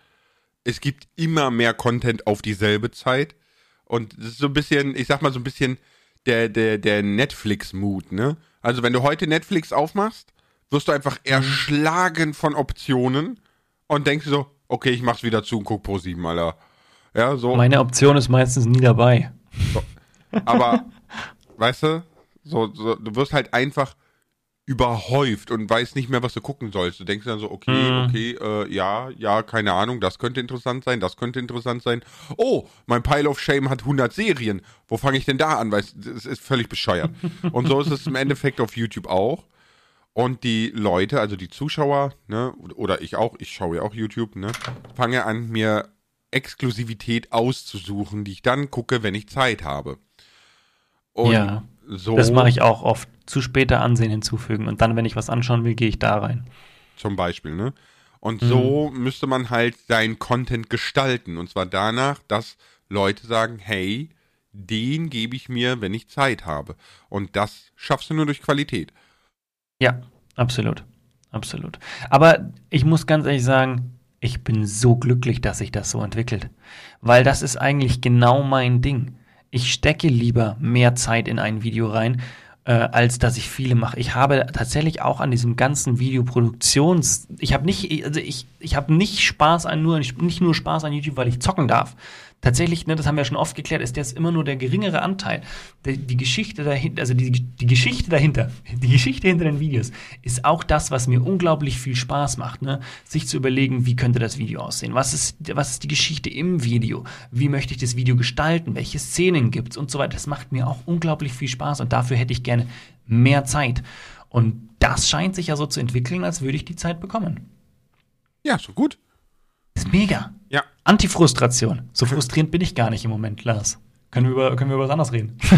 es gibt immer mehr Content auf dieselbe Zeit. Und das ist so ein bisschen, ich sag mal so ein bisschen der, der, der Netflix-Mut, ne? Also wenn du heute Netflix aufmachst, wirst du einfach erschlagen von Optionen und denkst so, okay, ich mach's wieder zu und guck pro 7, Alter. Ja, so. Meine Option ist meistens nie dabei. So. Aber, weißt du, so, so, du wirst halt einfach überhäuft und weißt nicht mehr, was du gucken sollst. Du denkst dann so, okay, Mhm. okay, äh, ja, ja, keine Ahnung, das könnte interessant sein, das könnte interessant sein. Oh, mein Pile of Shame hat 100 Serien. Wo fange ich denn da an? Weil es es ist völlig bescheuert. und so ist es im Endeffekt auf YouTube auch. Und die Leute, also die Zuschauer, ne, oder ich auch, ich schaue ja auch YouTube, ne, fange an, mir Exklusivität auszusuchen, die ich dann gucke, wenn ich Zeit habe. Und Ja, so Das mache ich auch oft. Zu später Ansehen hinzufügen. Und dann, wenn ich was anschauen will, gehe ich da rein. zum Beispiel, ne? Und Mhm. so müsste man halt seinen Content gestalten. Und zwar danach, dass Leute sagen, hey, den gebe ich mir, wenn ich Zeit habe. Und das schaffst du nur durch Qualität. Ja, absolut. Absolut. Aber ich muss ganz ehrlich sagen, ich bin so glücklich, dass sich das so entwickelt. Weil das ist eigentlich genau mein Ding. Ich stecke lieber mehr Zeit in ein Video rein, äh, als dass ich viele mache. Ich habe tatsächlich auch an diesem ganzen Videoproduktions, ich habe nicht, also ich, ich habe nicht Spaß an nur, nicht nur Spaß an YouTube, weil ich zocken darf. Tatsächlich, ne, das haben wir schon oft geklärt, ist das immer nur der geringere Anteil. Die, die Geschichte dahinter, also die, die Geschichte dahinter, die Geschichte hinter den Videos ist auch das, was mir unglaublich viel Spaß macht, ne? Sich zu überlegen, wie könnte das Video aussehen? Was ist, was ist die Geschichte im Video? Wie möchte ich das Video gestalten? Welche Szenen gibt's und so weiter? Das macht mir auch unglaublich viel Spaß und dafür hätte ich gerne mehr Zeit. Und das scheint sich ja so zu entwickeln, als würde ich die Zeit bekommen. Ja, so gut. Ist mega. Ja. Antifrustration. So frustrierend bin ich gar nicht im Moment, Lars. Können wir über, können wir über was anderes reden?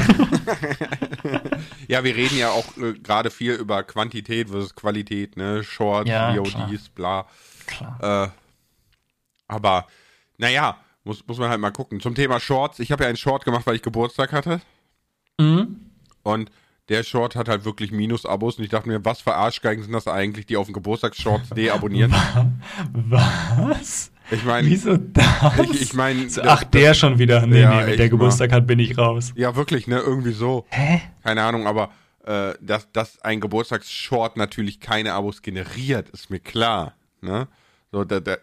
Ja, wir reden ja auch äh, gerade viel über Quantität versus Qualität, ne? Shorts, Ja, VODs, bla. Klar. Äh, aber, naja, muss, muss man halt mal gucken. Zum Thema Shorts, ich habe ja einen Short gemacht, weil ich Geburtstag hatte. Mhm. Und der Short hat halt wirklich Minus-Abos. Und ich dachte mir, was für Arschgeigen sind das eigentlich, die auf den Geburtstagsshorts deabonnieren? Was? Ich meine, Wieso das? ich, ich meine, So, ach, der schon wieder. Nee, Ja, nee, wenn der Geburtstag hat, bin ich raus. ja wirklich, ne, irgendwie so. Hä? Keine Ahnung, aber äh, dass, dass ein Geburtstagsshort natürlich keine Abos generiert, ist mir klar. Ne? So, da, da,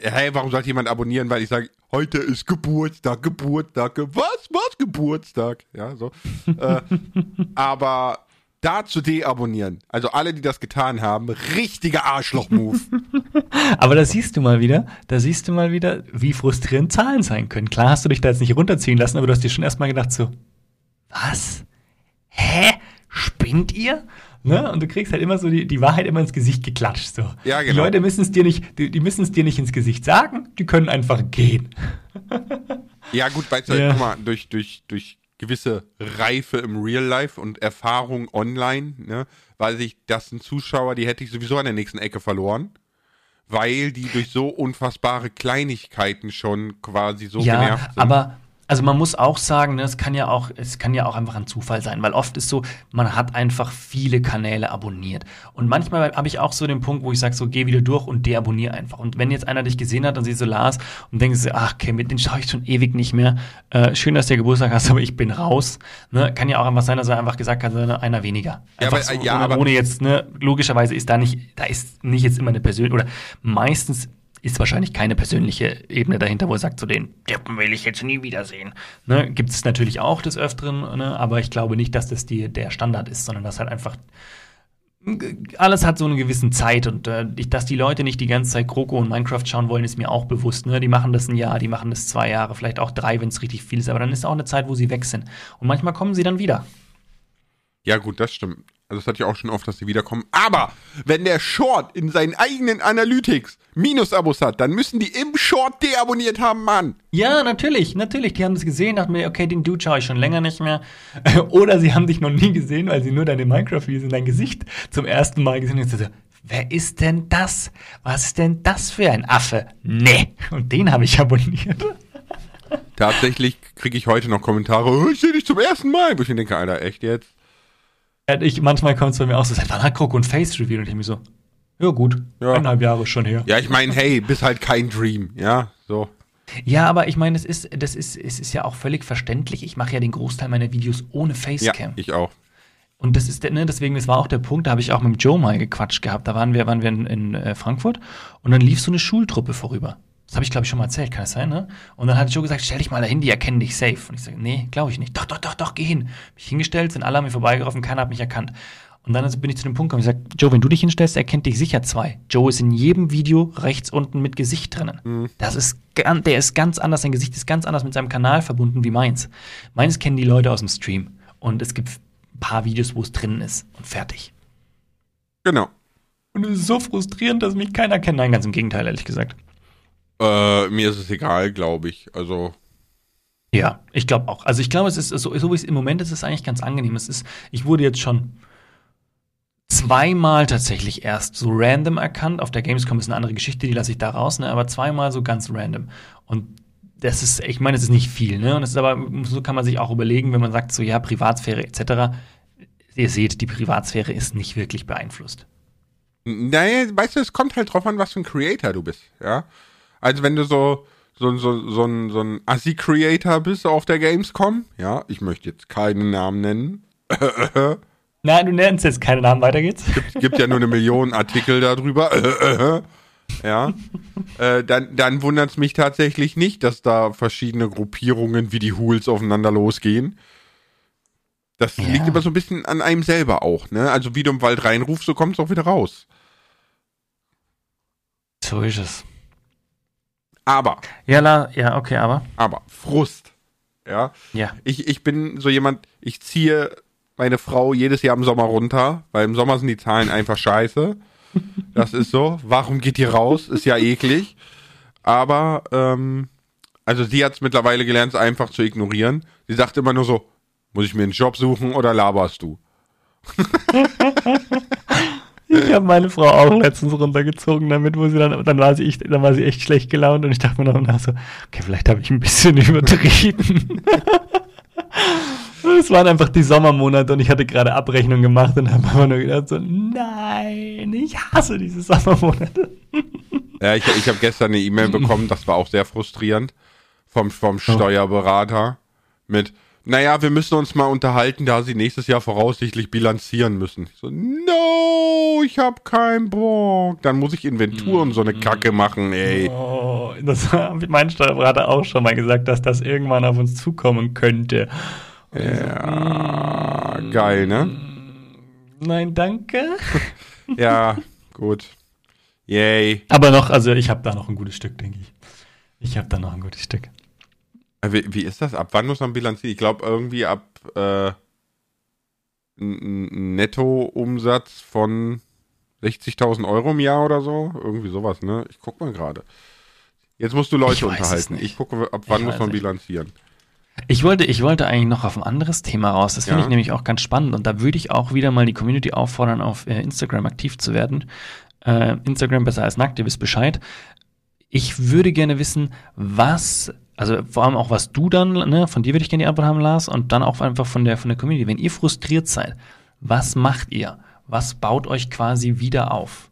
hey, warum sollte jemand abonnieren, weil ich sage, heute ist Geburtstag, Geburtstag, ge- was, was, Geburtstag? Ja, so. äh, aber da zu deabonnieren, also alle, die das getan haben, richtiger Arschloch-Move. Aber da siehst du mal wieder, da siehst du mal wieder, wie frustrierend Zahlen sein können. Klar hast du dich da jetzt nicht runterziehen lassen, aber du hast dir schon erstmal gedacht so, was? Hä? Spinnt ihr? Ne? Und du kriegst halt immer so die, die Wahrheit immer ins Gesicht geklatscht. So. Ja, Die genau. Leute müssen es dir nicht, die, die müssen es dir nicht ins Gesicht sagen, die können einfach gehen. Ja, gut, weißt du, Ja. guck mal, durch, durch, durch gewisse Reife im Real Life und Erfahrung online, ne, weiß ich, das sind Zuschauer, die hätte ich sowieso an der nächsten Ecke verloren. Weil die durch so unfassbare Kleinigkeiten schon quasi so ja, genervt sind. aber also man muss auch sagen, ne, es kann ja auch, es kann ja auch einfach ein Zufall sein, weil oft ist so, man hat einfach viele Kanäle abonniert. Und manchmal habe ich auch so den Punkt, wo ich sage, so geh wieder durch und deabonniere einfach. Und wenn jetzt einer dich gesehen hat und siehst so Lars und denkst so, ach, okay, mit den schaue ich schon ewig nicht mehr. Äh, schön, dass du Geburtstag hast, aber ich bin raus. Ne, kann ja auch einfach sein, dass er einfach gesagt hat, ne, einer weniger. Ja, aber- so, ja, ohne, aber- ohne jetzt, ne, logischerweise ist da nicht, da ist nicht jetzt immer eine persönliche, oder meistens ist wahrscheinlich keine persönliche Ebene dahinter, wo er sagt, so den Deppen will ich jetzt nie wiedersehen. Ne, Gibt es natürlich auch des Öfteren, ne, aber ich glaube nicht, dass das die, der Standard ist, sondern dass halt einfach alles hat so eine gewissen Zeit und äh, dass die Leute nicht die ganze Zeit Kroko und Minecraft schauen wollen, ist mir auch bewusst. Ne? Die machen das ein Jahr, die machen das zwei Jahre, vielleicht auch drei, wenn es richtig viel ist, aber dann ist auch eine Zeit, wo sie weg sind. Und manchmal kommen sie dann wieder. ja, gut, das stimmt. Also das hatte ich auch schon oft, dass sie wiederkommen. Aber wenn der Short in seinen eigenen Analytics Minus-Abos hat, dann müssen die im Short deabonniert haben, Mann. Ja, natürlich, natürlich. Die haben das gesehen, dachten mir, okay, den Dude schaue ich schon länger nicht mehr. Oder sie haben dich noch nie gesehen, weil sie nur deine Minecraft-Videos in dein Gesicht zum ersten Mal gesehen haben. So, wer ist denn das? Was ist denn das für ein Affe? Nee. Und den habe ich abonniert. Tatsächlich kriege ich heute noch Kommentare, "Oh, ich sehe dich zum ersten Mal. Wo ich denke, Alter, echt jetzt? Ich, manchmal kommt es bei mir auch so, seit wann hat Kroko ein Face-Reveal? Und ich mir so, ja gut, Ja. eineinhalb Jahre schon her. Ja, ich meine, hey, bist halt kein Dream, ja, so. Ja, aber ich meine, das ist, das ist, es ist ja auch völlig verständlich. Ich mache ja den Großteil meiner Videos ohne Ja, Facecam. ich auch. Und das ist, der- ne, deswegen, das war auch der Punkt, da habe ich auch mit Joe mal gequatscht gehabt. Da waren wir, waren wir in, in äh, Frankfurt und dann lief so eine Schultruppe vorüber. Das habe ich, glaube ich, schon mal erzählt, kann das sein, ne? Und dann hat Joe gesagt, stell dich mal dahin, die erkennen dich safe. Und ich sage, nee, glaube ich nicht. Doch, doch, doch, doch, geh hin. Mich hingestellt, sind alle an mir vorbeigelaufen, keiner hat mich erkannt. Und dann bin ich zu dem Punkt gekommen, ich sage, Joe, wenn du dich hinstellst, erkennt dich sicher zwei. Joe ist in jedem Video rechts unten mit Gesicht drinnen. Das ist, der ist ganz anders, sein Gesicht ist ganz anders mit seinem Kanal verbunden wie meins. Meins kennen die Leute aus dem Stream. Und es gibt ein paar Videos, wo es drinnen ist und fertig. Genau. Und es ist so frustrierend, dass mich keiner kennt. Nein, ganz im Gegenteil, ehrlich gesagt. Äh, mir ist es egal, glaube ich. Also, Ja, ich glaube auch. Also ich glaube, es ist so, so wie es im Moment ist, ist es eigentlich ganz angenehm. Es ist, ich wurde jetzt schon zweimal tatsächlich erst so random erkannt. Auf der Gamescom ist eine andere Geschichte, die lasse ich da raus, ne? aber zweimal so ganz random. Und das ist, ich meine, es ist nicht viel, ne? Und es ist aber, so kann man sich auch überlegen, wenn man sagt, so ja, Privatsphäre etc. Ihr seht, die Privatsphäre ist nicht wirklich beeinflusst. naja, weißt du, es kommt halt drauf an, was für ein Creator du bist, ja. Also, wenn du so, so, so, so ein, so ein Assi-Creator bist auf der Gamescom, ja, ich möchte jetzt keinen Namen nennen, Nein, du nennst jetzt keinen Namen, weiter geht's. gibt ja nur eine Million Artikel darüber, ja, äh, dann, dann wundert es mich tatsächlich nicht, dass da verschiedene Gruppierungen wie die Hools aufeinander losgehen. Das Ja. liegt aber so ein bisschen an einem selber auch, ne? Also wie du im Wald reinrufst, so kommt es auch wieder raus. So ist es. Aber, Ja, la, ja, okay, aber. aber, Frust. Ja. Ja. Ich, ich bin so jemand, ich ziehe meine Frau jedes Jahr im Sommer runter, weil im Sommer sind die Zahlen einfach scheiße. Das ist so. Warum geht die raus? Ist ja eklig. Aber, ähm, also sie hat es mittlerweile gelernt, es einfach zu ignorieren. Sie sagt immer nur so, muss ich mir einen Job suchen oder laberst du? Ich habe meine Frau auch letztens runtergezogen damit, wo sie dann, dann war sie, echt, dann war sie echt schlecht gelaunt und ich dachte mir noch nach so, okay, vielleicht habe ich ein bisschen übertrieben. Es waren einfach die Sommermonate und ich hatte gerade Abrechnung gemacht und habe einfach nur gedacht so, nein, ich hasse diese Sommermonate. Ja, ich, ich habe gestern eine E-Mail bekommen, das war auch sehr frustrierend, vom, vom Steuerberater mit, naja, wir müssen uns mal unterhalten, da sie nächstes Jahr voraussichtlich bilanzieren müssen. Ich so, no, ich hab keinen Bock. Dann muss ich Inventur und so eine Kacke machen, ey. Oh, das hat mein Steuerberater auch schon mal gesagt, dass das irgendwann auf uns zukommen könnte. Ja, geil, ne? Nein, danke. Ja, gut. Yay. Aber noch, also ich habe da noch ein gutes Stück, denke ich. Ich habe da noch ein gutes Stück. Äh, Wie, wie ist das? Ab wann muss man bilanzieren? Ich glaube irgendwie ab äh, Nettoumsatz von 60.000 Euro im Jahr oder so. Irgendwie sowas, ne? Ich guck mal gerade. Jetzt musst du Leute Ich unterhalten. Ich gucke, ab wann Ich muss man nicht. bilanzieren. Ich wollte, ich wollte eigentlich noch auf ein anderes Thema raus. Das finde Ja. ich nämlich auch ganz spannend. Und da würde ich auch wieder mal die Community auffordern, auf äh, Instagram aktiv zu werden. Äh, Instagram besser als nackt, ihr wisst Bescheid. Ich würde gerne wissen, was, also vor allem auch was du dann, ne, von dir würde ich gerne die Antwort haben, Lars, und dann auch einfach von der, von der Community. Wenn ihr frustriert seid, was macht ihr? Was baut euch quasi wieder auf?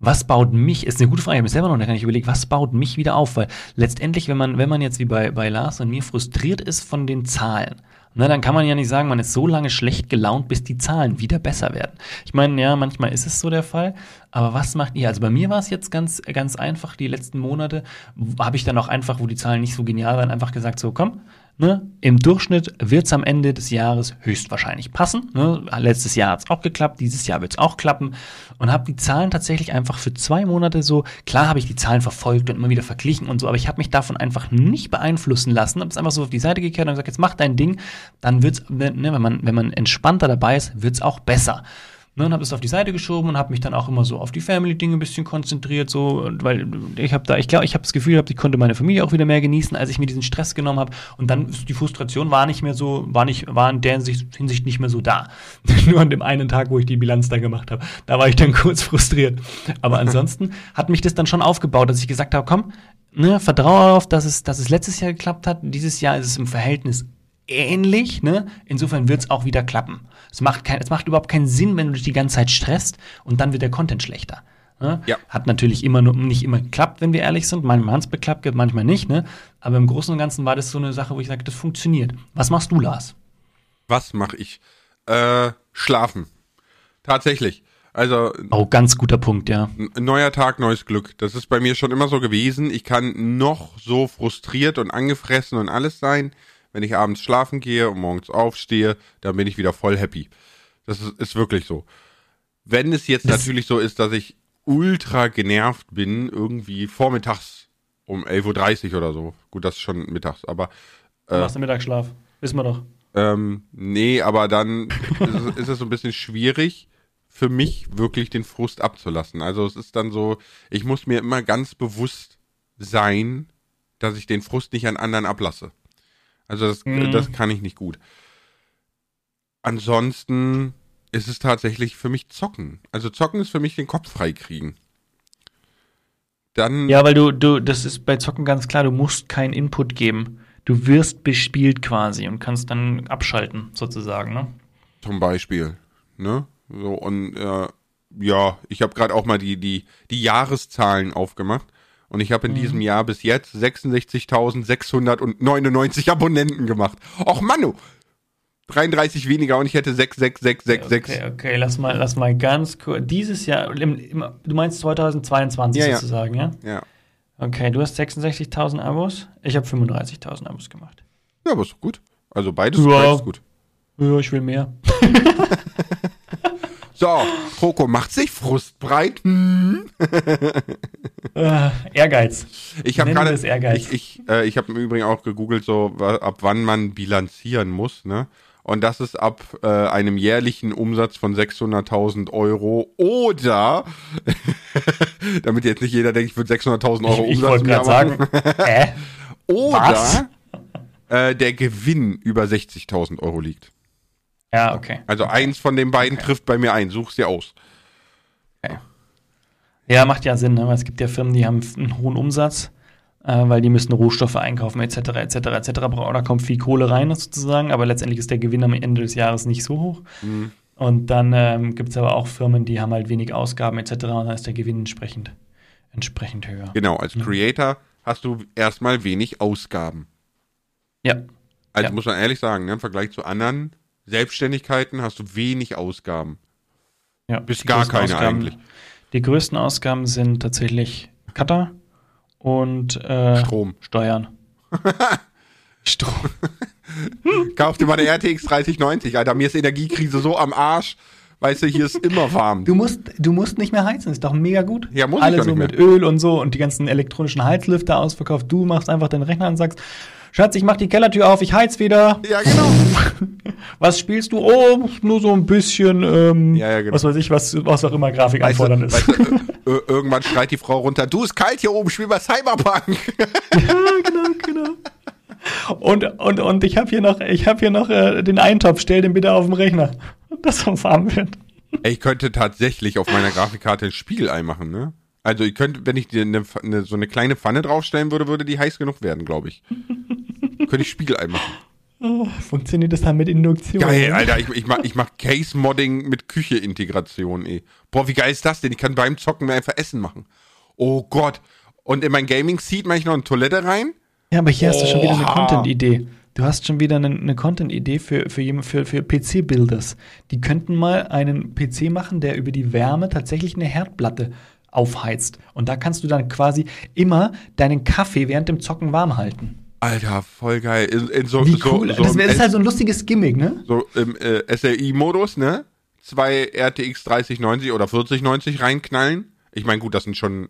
Was baut mich, ist eine gute Frage, ich habe mir selber noch gar nicht überlegt, was baut mich wieder auf? Weil letztendlich, wenn man, wenn man jetzt wie bei, bei Lars und mir frustriert ist von den Zahlen, ne, dann kann man ja nicht sagen, man ist so lange schlecht gelaunt, bis die Zahlen wieder besser werden. Ich meine, ja, manchmal ist es so der Fall, aber was macht ihr? Also bei mir war es jetzt ganz, ganz einfach, die letzten Monate habe ich dann auch einfach, wo die Zahlen nicht so genial waren, einfach gesagt, so komm, Ne? Im Durchschnitt wird es am Ende des Jahres höchstwahrscheinlich passen. Ne? Letztes Jahr hat es auch geklappt, dieses Jahr wird es auch klappen. Und habe die Zahlen tatsächlich einfach für zwei Monate so, klar habe ich die Zahlen verfolgt und immer wieder verglichen und so, aber ich habe mich davon einfach nicht beeinflussen lassen. Habe es einfach so auf die Seite gekehrt und gesagt, jetzt mach dein Ding, dann wird es, ne, wenn, man, wenn man entspannter dabei ist, wird es auch besser. Ne, und habe es auf die Seite geschoben und habe mich dann auch immer so auf die Family-Dinge ein bisschen konzentriert, so, weil ich habe da, ich glaube, ich habe das Gefühl gehabt, ich konnte meine Familie auch wieder mehr genießen, als ich mir diesen Stress genommen habe. Und dann ist die Frustration war nicht mehr so, war nicht, war in der Hinsicht, Hinsicht nicht mehr so da. Nur an dem einen Tag, wo ich die Bilanz da gemacht habe, da war ich dann kurz frustriert. Aber ansonsten hat mich das dann schon aufgebaut, dass ich gesagt habe, komm, ne, vertraue darauf, dass es, dass es letztes Jahr geklappt hat. Dieses Jahr ist es im Verhältnis ähnlich. Ne? Insofern wird es auch wieder klappen. Es macht, kein, es macht überhaupt keinen Sinn, wenn du dich die ganze Zeit stresst und dann wird der Content schlechter. Ne? Ja. Hat natürlich immer nur, nicht immer geklappt, wenn wir ehrlich sind. Manchmal hat es beklappt, manchmal nicht. Ne? Aber im Großen und Ganzen war das so eine Sache, wo ich sage, das funktioniert. Was machst du, Lars? Was mache ich? Äh, schlafen. Tatsächlich. Also Oh, ganz guter Punkt, ja. neuer Tag, neues Glück. Das ist bei mir schon immer so gewesen. Ich kann noch so frustriert und angefressen und alles sein. Wenn ich abends schlafen gehe und morgens aufstehe, dann bin ich wieder voll happy. Das ist, ist wirklich so. Wenn es jetzt Das- natürlich so ist, dass ich ultra genervt bin, irgendwie vormittags um 11.30 Uhr oder so. Gut, das ist schon mittags, aber Du machst den Mittagsschlaf. Wissen wir doch. ähm, nee, aber dann ist es, ist es so ein bisschen schwierig für mich wirklich den Frust abzulassen. Also es ist dann so, ich muss mir immer ganz bewusst sein, dass ich den Frust nicht an anderen ablasse. Also das, Mhm. das kann ich nicht gut. Ansonsten ist es tatsächlich für mich Zocken. Also Zocken ist für mich den Kopf frei kriegen. Dann Ja, weil du, du, das ist bei Zocken ganz klar, du musst keinen Input geben. Du wirst bespielt quasi und kannst dann abschalten, sozusagen, ne? zum Beispiel. Ne? So, und äh, ja, ich habe gerade auch mal die, die, die Jahreszahlen aufgemacht. Und ich habe in diesem Jahr bis jetzt 66.699 Abonnenten gemacht. Och Manu! 33 weniger und ich hätte 66666. Okay, okay, lass mal, lass mal ganz kurz. Dieses Jahr, im, im, du meinst 2022 Ja, ja. sozusagen, ja? Ja. Okay, du hast 66.000 Abos, ich habe 35.000 Abos gemacht. ja, aber ist gut. Also beides, Ja. beides gut. Ja, ich will mehr. So, Kroko macht sich Frust breit. Hm. Äh, Ehrgeiz. Ich habe gerade, ich, ich, äh, ich habe im Übrigen auch gegoogelt, so ab wann man bilanzieren muss, ne? Und das ist ab äh, einem jährlichen Umsatz von 600.000 Euro oder, damit jetzt nicht jeder denkt, ich würde 600.000 Euro Ich, ich Umsatz gerade machen. sagen, äh, Was? oder äh, der Gewinn über 60.000 Euro liegt. Ja, okay. Also eins von den beiden trifft bei mir ein. Such's dir aus. Ja, macht ja Sinn, ne? weil es gibt ja Firmen, die haben einen hohen Umsatz, äh, weil die müssen Rohstoffe einkaufen, etc., etc., etc., da kommt viel Kohle rein sozusagen, aber letztendlich ist der Gewinn am Ende des Jahres nicht so hoch. Mhm. Und dann ähm, gibt es aber auch Firmen, die haben halt wenig Ausgaben, etc., und dann ist der Gewinn entsprechend, entsprechend höher. Genau, als Creator hast du erstmal wenig Ausgaben. Ja, Also Ja. muss man ehrlich sagen, ne, im Vergleich zu anderen Selbstständigkeiten hast du wenig Ausgaben. ja. Bis Die gar größten keine Ausgaben, eigentlich. Die größten Ausgaben sind tatsächlich Cutter und äh, Strom. Steuern. Strom. Kauf dir mal eine RTX 3090, Alter. Mir ist Energiekrise so am Arsch. Weißt du, hier ist immer warm. Du musst, du musst nicht mehr heizen, ist doch mega gut. Ja, muss ich Alle doch so nicht mit Öl und so und die ganzen elektronischen Heizlüfter ausverkauft. Du machst einfach deinen Rechner und sagst, Schatz, ich mach die Kellertür auf, ich heiz wieder. Ja, genau. Was spielst du? Oh, nur so ein bisschen, ähm, Ja, ja, genau. was weiß ich, was, was auch immer Grafik Weißt du, anfordernd ist. weißt du, äh, äh, irgendwann schreit die Frau runter, du ist kalt hier oben, spiel mal Cyberpunk. ja, genau, genau. Und, und, und ich habe hier noch, ich hab hier noch äh, den Eintopf, stell den bitte auf den Rechner, dass er warm wird. Ich könnte tatsächlich auf meiner Grafikkarte ein Spiegelei machen, ne? Also ich könnte, wenn ich dir eine, eine, so eine kleine Pfanne draufstellen würde, würde die heiß genug werden, glaube ich. Könnte ich Spiegelei machen. Oh, funktioniert das dann mit Induktion? Geil, Alter, ich, ich mach, ich mach Case-Modding mit Küche-Integration, ey. Boah, wie geil ist das denn? Ich kann beim Zocken mir einfach Essen machen. Oh Gott. Und in mein Gaming-Seat mache ich noch eine Toilette rein? Ja, aber hier hast du schon wieder eine Oha. Content-Idee. Du hast schon wieder eine, eine Content-Idee für, für, für, für PC-Builders. Die könnten mal einen PC machen, der über die Wärme tatsächlich eine Herdplatte aufheizt. Und da kannst du dann quasi immer deinen Kaffee während dem Zocken warm halten. Alter, voll geil. In, in so, Wie so, cool. so, das wäre das ist S- halt so ein lustiges Gimmick, ne? so im äh, SLI-Modus, ne? Zwei RTX 3090 oder 4090 reinknallen. Ich meine, gut, das sind schon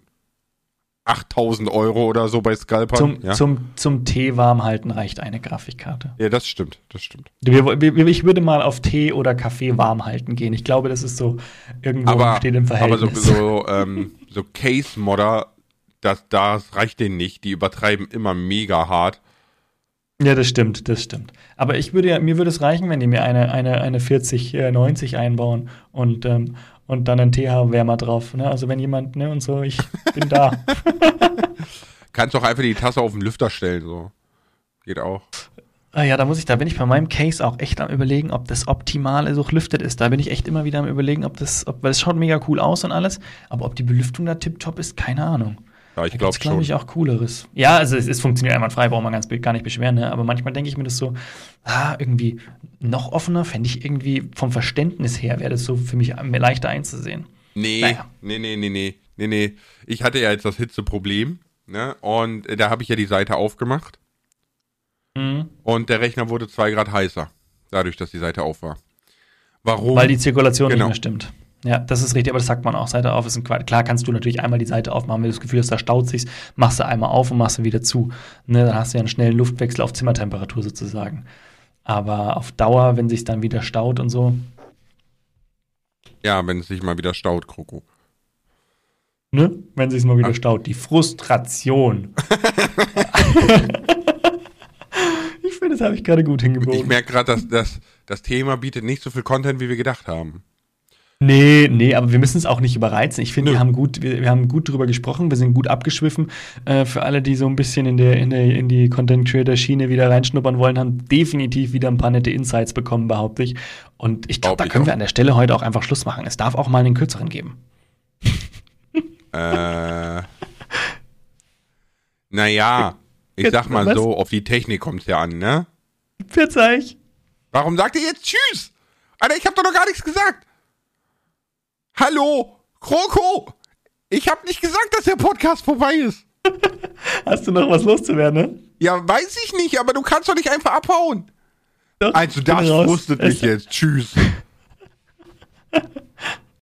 8000 Euro oder so bei Scalpern. Zum, ja. zum, zum Tee warm halten reicht eine Grafikkarte. ja, das stimmt, das stimmt. Ich würde mal auf Tee oder Kaffee warm halten gehen. Ich glaube, das ist so irgendwo aber, steht im aber so, Verhältnis. so, ähm, so Case-Modder, das, das reicht denen nicht. Die übertreiben immer mega hart. Ja, das stimmt, das stimmt. Aber ich würde ja, mir würde es reichen, wenn die mir eine, eine, eine 4090 einbauen und, ähm, und dann einen TH-Wärmer drauf. Ne? Also wenn jemand, ne, und so, ich bin da. Kannst doch einfach die Tasse auf den Lüfter stellen, so. Geht auch. Ah ja, da muss ich, da bin ich bei meinem Case auch echt am überlegen, ob das optimale durchlüftet ist. Da bin ich echt immer wieder am überlegen, ob das, ob, weil es schaut mega cool aus und alles, aber ob die Belüftung da tipptopp ist, keine Ahnung. Ja, ich glaube glaube ich, auch cooleres. Ja, also es, es funktioniert einwandfrei, braucht man ganz gar nicht beschweren, ne? aber manchmal denke ich mir das so, ah, irgendwie noch offener, fände ich irgendwie vom Verständnis her, wäre das so für mich leichter einzusehen. Nee, naja. nee, nee, nee, nee, nee, nee. Ich hatte ja jetzt das Hitzeproblem, ne? Und äh, da habe ich ja die Seite aufgemacht. Mhm. Und der Rechner wurde zwei Grad heißer, dadurch, dass die Seite auf war. Warum? Weil die Zirkulation genau. nicht mehr stimmt. Ja, das ist richtig, aber das sagt man auch. Seite auf ist ein Quatsch. Klar kannst du natürlich einmal die Seite aufmachen, wenn du das Gefühl hast, da staut sich, machst du einmal auf und machst du wieder zu. Ne, dann hast du ja einen schnellen Luftwechsel auf Zimmertemperatur sozusagen. Aber auf Dauer, wenn sich dann wieder staut und so. Ja, wenn es sich mal wieder staut, Kroko. Ne? Wenn es sich mal wieder Ach. staut. Die Frustration. ich finde, das habe ich gerade gut hingebogen. Ich merke gerade, dass, dass das Thema bietet nicht so viel Content, wie wir gedacht haben. Nee, nee, aber wir müssen es auch nicht überreizen. Ich finde, wir haben gut, wir, wir, haben gut drüber gesprochen, wir sind gut abgeschwiffen. Äh, für alle, die so ein bisschen in, der, in, der, in die Content Creator Schiene wieder reinschnuppern wollen, haben definitiv wieder ein paar nette Insights bekommen, behaupte ich. Und ich glaube, da können auch. wir an der Stelle heute auch einfach Schluss machen. Es darf auch mal einen kürzeren geben. äh. Naja, ich sag mal Was? so, auf die Technik kommt es ja an, ne? Verzeih. Warum sagt ihr jetzt Tschüss? Alter, ich hab doch noch gar nichts gesagt. Hallo, Kroko! Ich habe nicht gesagt, dass der Podcast vorbei ist. Hast du noch was loszuwerden, ne? Ja, weiß ich nicht, aber du kannst doch nicht einfach abhauen. Doch, also das wusste ich jetzt. Tschüss.